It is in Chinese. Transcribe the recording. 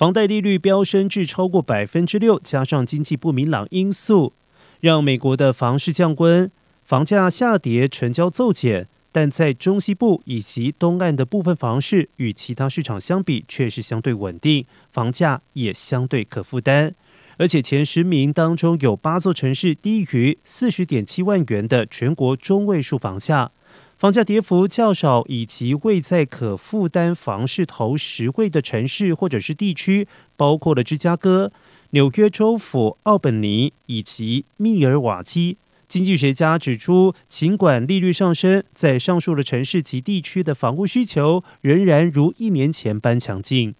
房贷利率飙升至超过百分之六，加上经济不明朗因素，让美国的房市降温，房价下跌，成交骤减。但在中西部以及东岸的部分房市，与其他市场相比，却是相对稳定，房价也相对可负担。而且前十名当中有八座城市低于四十点七万元的全国中位数房价。房价跌幅较少，以及未在可负担房市投十位的城市或者是地区，包括了芝加哥、纽约州府奥本尼以及密尔瓦基。经济学家指出，尽管利率上升，在上述的城市及地区的房屋需求仍然如一年前般强劲。